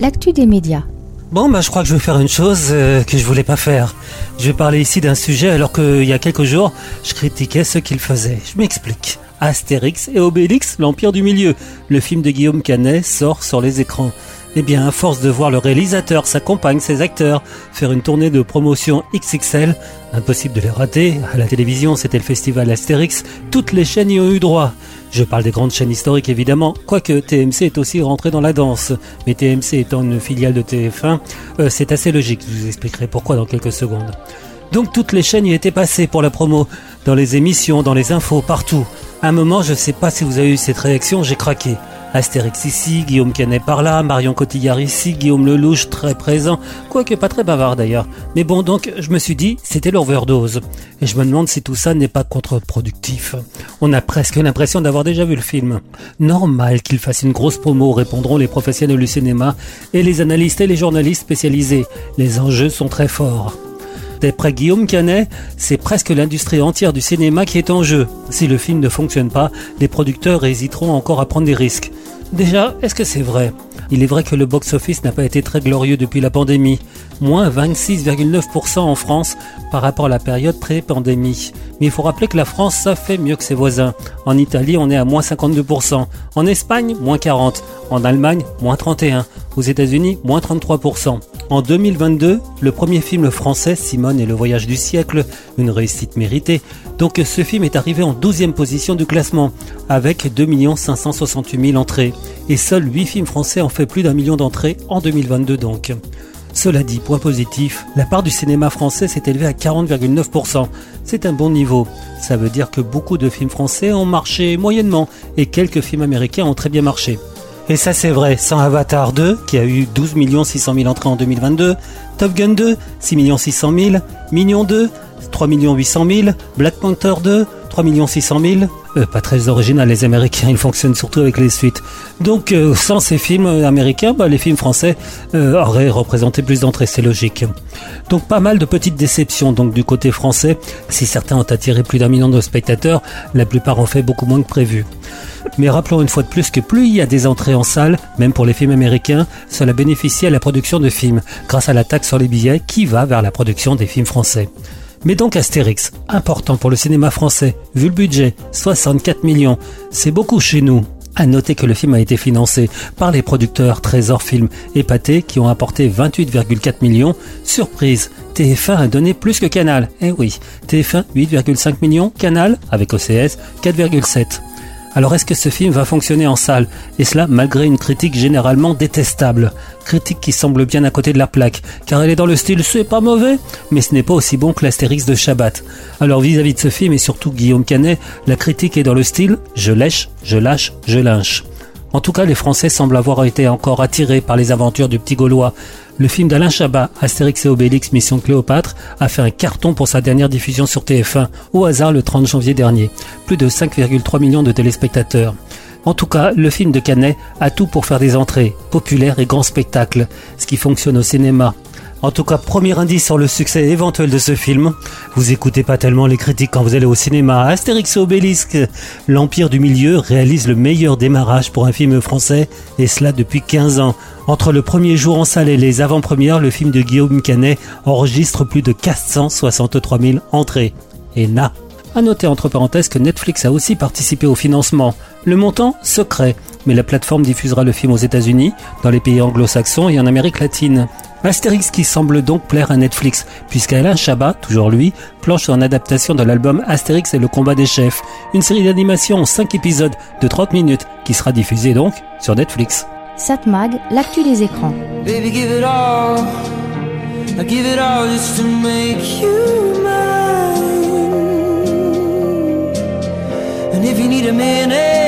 L'actu des médias. Bon, bah, je crois que je vais faire une chose euh, que je voulais pas faire. Je vais parler ici d'un sujet alors qu'il y a quelques jours, je critiquais ce qu'il faisait. Je m'explique. Astérix et Obélix, l'Empire du Milieu. Le film de Guillaume Canet sort sur les écrans. Eh bien, à force de voir le réalisateur, sa compagne, ses acteurs faire une tournée de promotion XXL, impossible de les rater. À la télévision, c'était le festival Astérix. Toutes les chaînes y ont eu droit. Je parle des grandes chaînes historiques évidemment, quoique TMC est aussi rentré dans la danse. Mais TMC étant une filiale de TF1, euh, c'est assez logique. Je vous expliquerai pourquoi dans quelques secondes. Donc toutes les chaînes y étaient passées pour la promo, dans les émissions, dans les infos, partout. À un moment, je sais pas si vous avez eu cette réaction, j'ai craqué. Astérix ici, Guillaume Canet par là, Marion Cotillard ici, Guillaume Lelouch très présent, quoique pas très bavard d'ailleurs. Mais bon, donc je me suis dit, c'était l'overdose. Et je me demande si tout ça n'est pas contre-productif. On a presque l'impression d'avoir déjà vu le film. Normal qu'il fasse une grosse promo, répondront les professionnels du cinéma et les analystes et les journalistes spécialisés. Les enjeux sont très forts. D'après Guillaume Canet, c'est presque l'industrie entière du cinéma qui est en jeu. Si le film ne fonctionne pas, les producteurs hésiteront encore à prendre des risques. Déjà, est-ce que c'est vrai? Il est vrai que le box-office n'a pas été très glorieux depuis la pandémie. Moins 26,9% en France par rapport à la période pré-pandémie. Mais il faut rappeler que la France, ça fait mieux que ses voisins. En Italie, on est à moins 52%. En Espagne, moins 40%. En Allemagne, moins 31%. Aux États-Unis, moins 33%. En 2022, le premier film français, Simone et le voyage du siècle, une réussite méritée. Donc ce film est arrivé en 12e position du classement, avec 2 568 000 entrées. Et seuls 8 films français ont fait plus d'un million d'entrées en 2022 donc. Cela dit, point positif, la part du cinéma français s'est élevée à 40,9%. C'est un bon niveau. Ça veut dire que beaucoup de films français ont marché moyennement et quelques films américains ont très bien marché. Et ça c'est vrai, sans Avatar 2, qui a eu 12 600 000 entrées en 2022, Top Gun 2, 6 600 000, Minion 2, 3 800 000, Black Panther 2, 3 600 000. Euh, pas très original, les Américains, ils fonctionnent surtout avec les suites. Donc euh, sans ces films américains, bah, les films français euh, auraient représenté plus d'entrées, c'est logique. Donc pas mal de petites déceptions donc du côté français. Si certains ont attiré plus d'un million de spectateurs, la plupart ont fait beaucoup moins que prévu. Mais rappelons une fois de plus que plus il y a des entrées en salle, même pour les films américains, cela bénéficie à la production de films, grâce à la taxe sur les billets qui va vers la production des films français. Mais donc Astérix, important pour le cinéma français, vu le budget, 64 millions, c'est beaucoup chez nous. À noter que le film a été financé par les producteurs Trésor Film et qui ont apporté 28,4 millions. Surprise, TF1 a donné plus que Canal. Eh oui, TF1 8,5 millions, Canal avec OCS 4,7. Alors est-ce que ce film va fonctionner en salle? Et cela malgré une critique généralement détestable. Critique qui semble bien à côté de la plaque, car elle est dans le style c'est pas mauvais, mais ce n'est pas aussi bon que l'Astérix de Shabbat. Alors vis-à-vis de ce film et surtout Guillaume Canet, la critique est dans le style je lèche, je lâche, je lynche. En tout cas, les Français semblent avoir été encore attirés par les aventures du petit Gaulois. Le film d'Alain Chabat, Astérix et Obélix Mission Cléopâtre, a fait un carton pour sa dernière diffusion sur TF1, au hasard le 30 janvier dernier. Plus de 5,3 millions de téléspectateurs. En tout cas, le film de Canet a tout pour faire des entrées, populaires et grands spectacles, ce qui fonctionne au cinéma. En tout cas, premier indice sur le succès éventuel de ce film. Vous écoutez pas tellement les critiques quand vous allez au cinéma. Astérix et Obélisque, l'Empire du Milieu réalise le meilleur démarrage pour un film français, et cela depuis 15 ans. Entre le premier jour en salle et les avant-premières, le film de Guillaume Canet enregistre plus de 463 000 entrées. et Na. À noter entre parenthèses que Netflix a aussi participé au financement. Le montant secret, mais la plateforme diffusera le film aux États-Unis, dans les pays anglo-saxons et en Amérique latine. Astérix qui semble donc plaire à Netflix, puisqu'Alain Chabat, toujours lui, planche sur une adaptation de l'album Astérix et le combat des chefs, une série d'animation en 5 épisodes de 30 minutes qui sera diffusée donc sur Netflix. Satmag, l'actu des écrans. Baby, give it all. I give it all just to make you mine. And if you need a minute,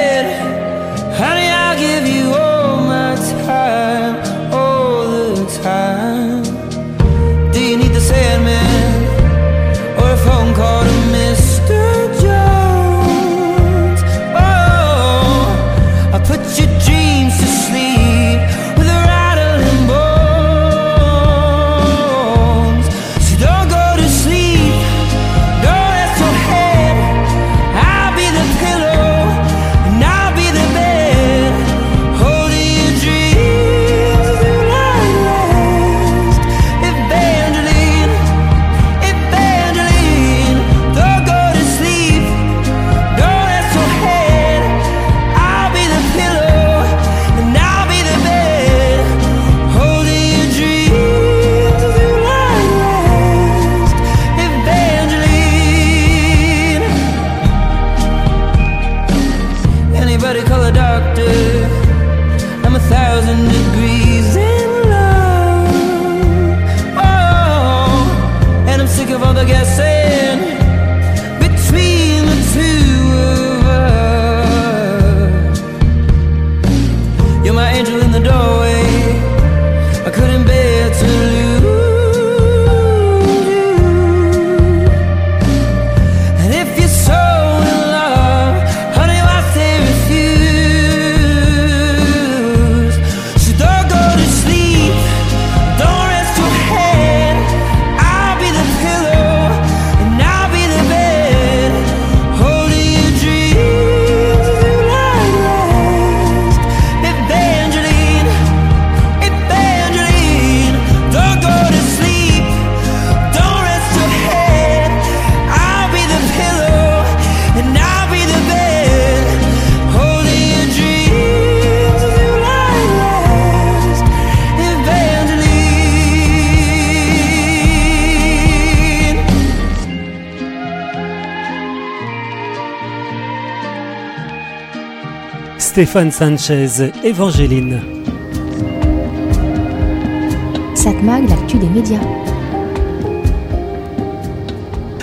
Stéphane Sanchez, Évangéline. Satmag, l'actu des médias.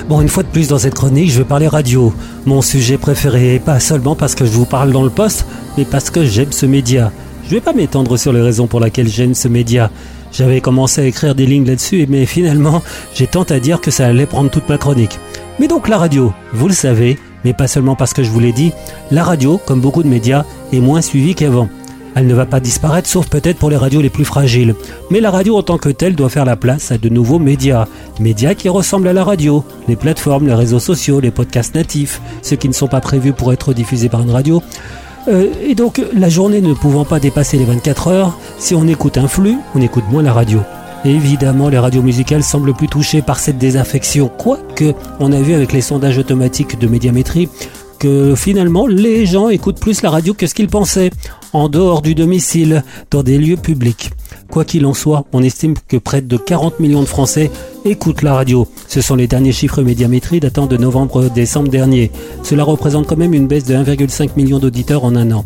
Bon, une fois de plus dans cette chronique, je vais parler radio. Mon sujet préféré, pas seulement parce que je vous parle dans le poste, mais parce que j'aime ce média. Je vais pas m'étendre sur les raisons pour lesquelles j'aime ce média. J'avais commencé à écrire des lignes là-dessus, mais finalement, j'ai tant à dire que ça allait prendre toute ma chronique. Mais donc la radio, vous le savez, mais pas seulement parce que je vous l'ai dit, la radio, comme beaucoup de médias, est moins suivie qu'avant. Elle ne va pas disparaître, sauf peut-être pour les radios les plus fragiles. Mais la radio en tant que telle doit faire la place à de nouveaux médias. Médias qui ressemblent à la radio. Les plateformes, les réseaux sociaux, les podcasts natifs, ceux qui ne sont pas prévus pour être diffusés par une radio. Euh, et donc, la journée ne pouvant pas dépasser les 24 heures, si on écoute un flux, on écoute moins la radio. Évidemment, les radios musicales semblent plus touchées par cette désaffection, quoique on a vu avec les sondages automatiques de médiamétrie que finalement les gens écoutent plus la radio que ce qu'ils pensaient, en dehors du domicile, dans des lieux publics. Quoi qu'il en soit, on estime que près de 40 millions de Français écoutent la radio. Ce sont les derniers chiffres médiamétrie datant de novembre-décembre dernier. Cela représente quand même une baisse de 1,5 million d'auditeurs en un an.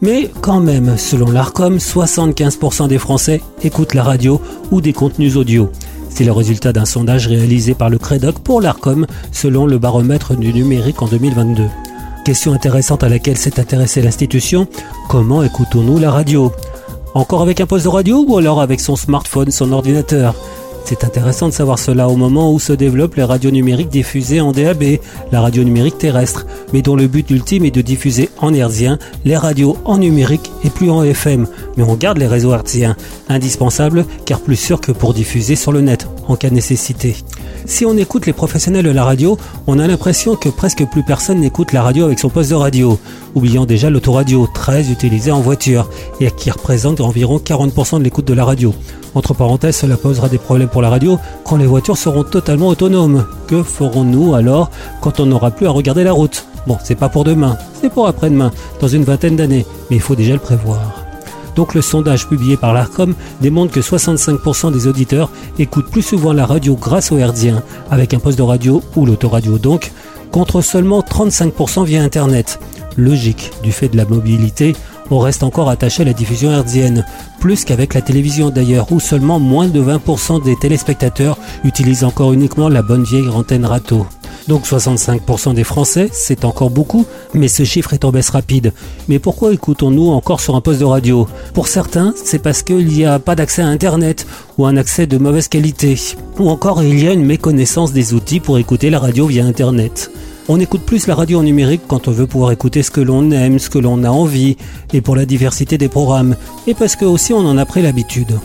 Mais quand même, selon l'ARCOM, 75% des Français écoutent la radio ou des contenus audio. C'est le résultat d'un sondage réalisé par le Crédoc pour l'ARCOM selon le baromètre du numérique en 2022. Question intéressante à laquelle s'est intéressée l'institution, comment écoutons-nous la radio? Encore avec un poste de radio ou alors avec son smartphone, son ordinateur? C'est intéressant de savoir cela au moment où se développent les radios numériques diffusées en DAB, la radio numérique terrestre, mais dont le but ultime est de diffuser en hertzien les radios en numérique et plus en FM. Mais on garde les réseaux hertziens, indispensables car plus sûrs que pour diffuser sur le net en cas de nécessité. Si on écoute les professionnels de la radio, on a l'impression que presque plus personne n'écoute la radio avec son poste de radio, oubliant déjà l'autoradio, très utilisé en voiture, et qui représente environ 40% de l'écoute de la radio. Entre parenthèses, cela posera des problèmes pour la radio quand les voitures seront totalement autonomes. Que ferons-nous alors quand on n'aura plus à regarder la route? Bon, c'est pas pour demain, c'est pour après-demain, dans une vingtaine d'années, mais il faut déjà le prévoir. Donc le sondage publié par l'ARCOM démontre que 65% des auditeurs écoutent plus souvent la radio grâce au herdien, avec un poste de radio ou l'autoradio donc, contre seulement 35% via Internet. Logique, du fait de la mobilité, on reste encore attaché à la diffusion hertzienne, plus qu'avec la télévision d'ailleurs, où seulement moins de 20% des téléspectateurs utilisent encore uniquement la bonne vieille antenne râteau. Donc 65% des Français, c'est encore beaucoup, mais ce chiffre est en baisse rapide. Mais pourquoi écoutons-nous encore sur un poste de radio? Pour certains, c'est parce qu'il n'y a pas d'accès à Internet ou un accès de mauvaise qualité. Ou encore il y a une méconnaissance des outils pour écouter la radio via Internet. On écoute plus la radio en numérique quand on veut pouvoir écouter ce que l'on aime, ce que l'on a envie, et pour la diversité des programmes, et parce que aussi on en a pris l'habitude.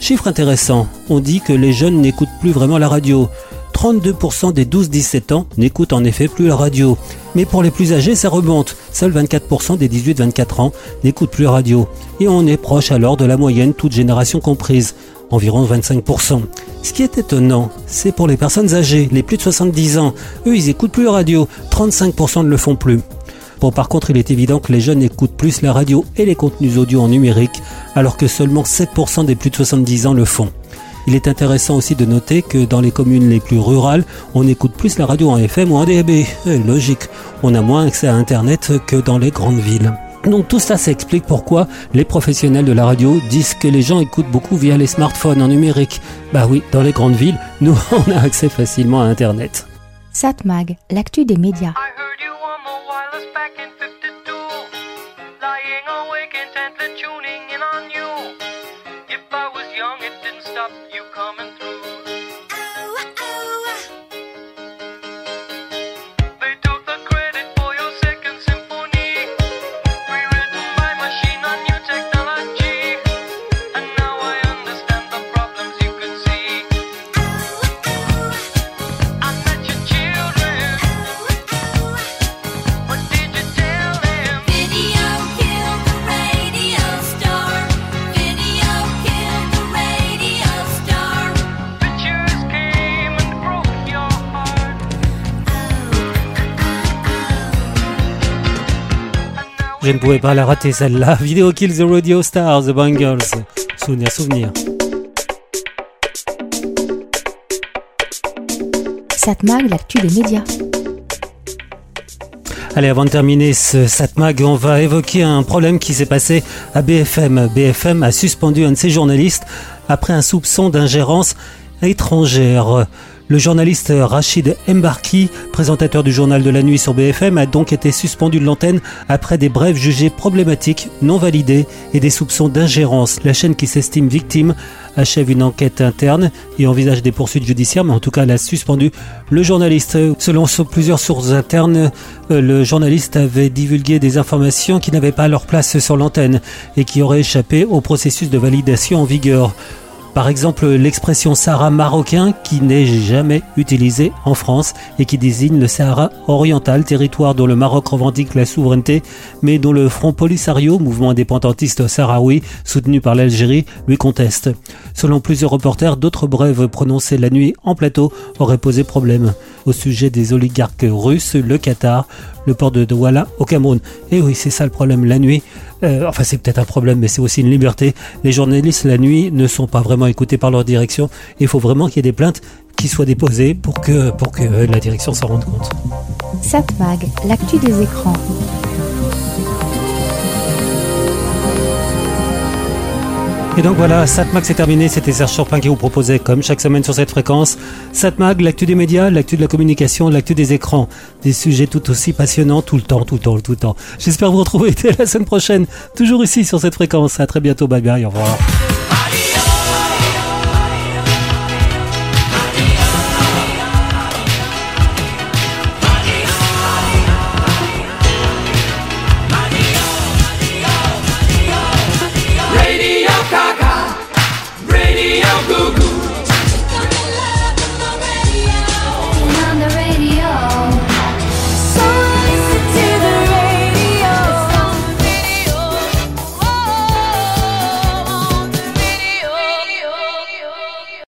Chiffre intéressant, on dit que les jeunes n'écoutent plus vraiment la radio. 32% des 12-17 ans n'écoutent en effet plus la radio. Mais pour les plus âgés, ça remonte. Seuls 24% des 18-24 ans n'écoutent plus la radio. Et on est proche alors de la moyenne, toute génération comprise, environ 25%. Ce qui est étonnant, c'est pour les personnes âgées, les plus de 70 ans. Eux, ils écoutent plus la radio. 35% ne le font plus. Bon, par contre, il est évident que les jeunes écoutent plus la radio et les contenus audio en numérique, alors que seulement 7% des plus de 70 ans le font. Il est intéressant aussi de noter que dans les communes les plus rurales, on écoute plus la radio en FM ou en DAB. Eh, logique, on a moins accès à Internet que dans les grandes villes. Donc tout ça, ça explique pourquoi les professionnels de la radio disent que les gens écoutent beaucoup via les smartphones en numérique. Bah oui, dans les grandes villes, nous, on a accès facilement à Internet. Satmag, l'actu des médias. Je ne pouvais pas la rater celle-là. Video Kill the Radio Star, The Bangles. Souvenir, souvenir. Satmag, l'actu des médias. Allez, avant de terminer ce Satmag, on va évoquer un problème qui s'est passé à BFM. BFM a suspendu un de ses journalistes après un soupçon d'ingérence étrangère. Le journaliste Rachid Mbarki, présentateur du journal de la nuit sur BFM, a donc été suspendu de l'antenne après des brèves jugées problématiques, non validées et des soupçons d'ingérence. La chaîne qui s'estime victime achève une enquête interne et envisage des poursuites judiciaires, mais en tout cas elle a suspendu le journaliste. Selon plusieurs sources internes, euh, le journaliste avait divulgué des informations qui n'avaient pas leur place sur l'antenne et qui auraient échappé au processus de validation en vigueur. Par exemple, l'expression Sahara marocain qui n'est jamais utilisée en France et qui désigne le Sahara oriental, territoire dont le Maroc revendique la souveraineté, mais dont le Front Polisario, mouvement indépendantiste sahraoui soutenu par l'Algérie, lui conteste. Selon plusieurs reporters, d'autres brèves prononcées la nuit en plateau auraient posé problème au sujet des oligarques russes, le Qatar, le port de Douala au Cameroun. Et oui, c'est ça le problème la nuit. Euh, enfin, c'est peut-être un problème, mais c'est aussi une liberté. Les journalistes la nuit ne sont pas vraiment écoutés par leur direction. Il faut vraiment qu'il y ait des plaintes qui soient déposées pour que, pour que euh, la direction s'en rende compte. Satmag, l'actu des écrans. Et donc voilà, Satmag c'est terminé, c'était Serge Chopin qui vous proposait, comme chaque semaine sur cette fréquence, Satmag, l'actu des médias, l'actu de la communication, l'actu des écrans. Des sujets tout aussi passionnants tout le temps, tout le temps, tout le temps. J'espère vous retrouver dès la semaine prochaine, toujours ici sur cette fréquence. À très bientôt, bye bye, au revoir.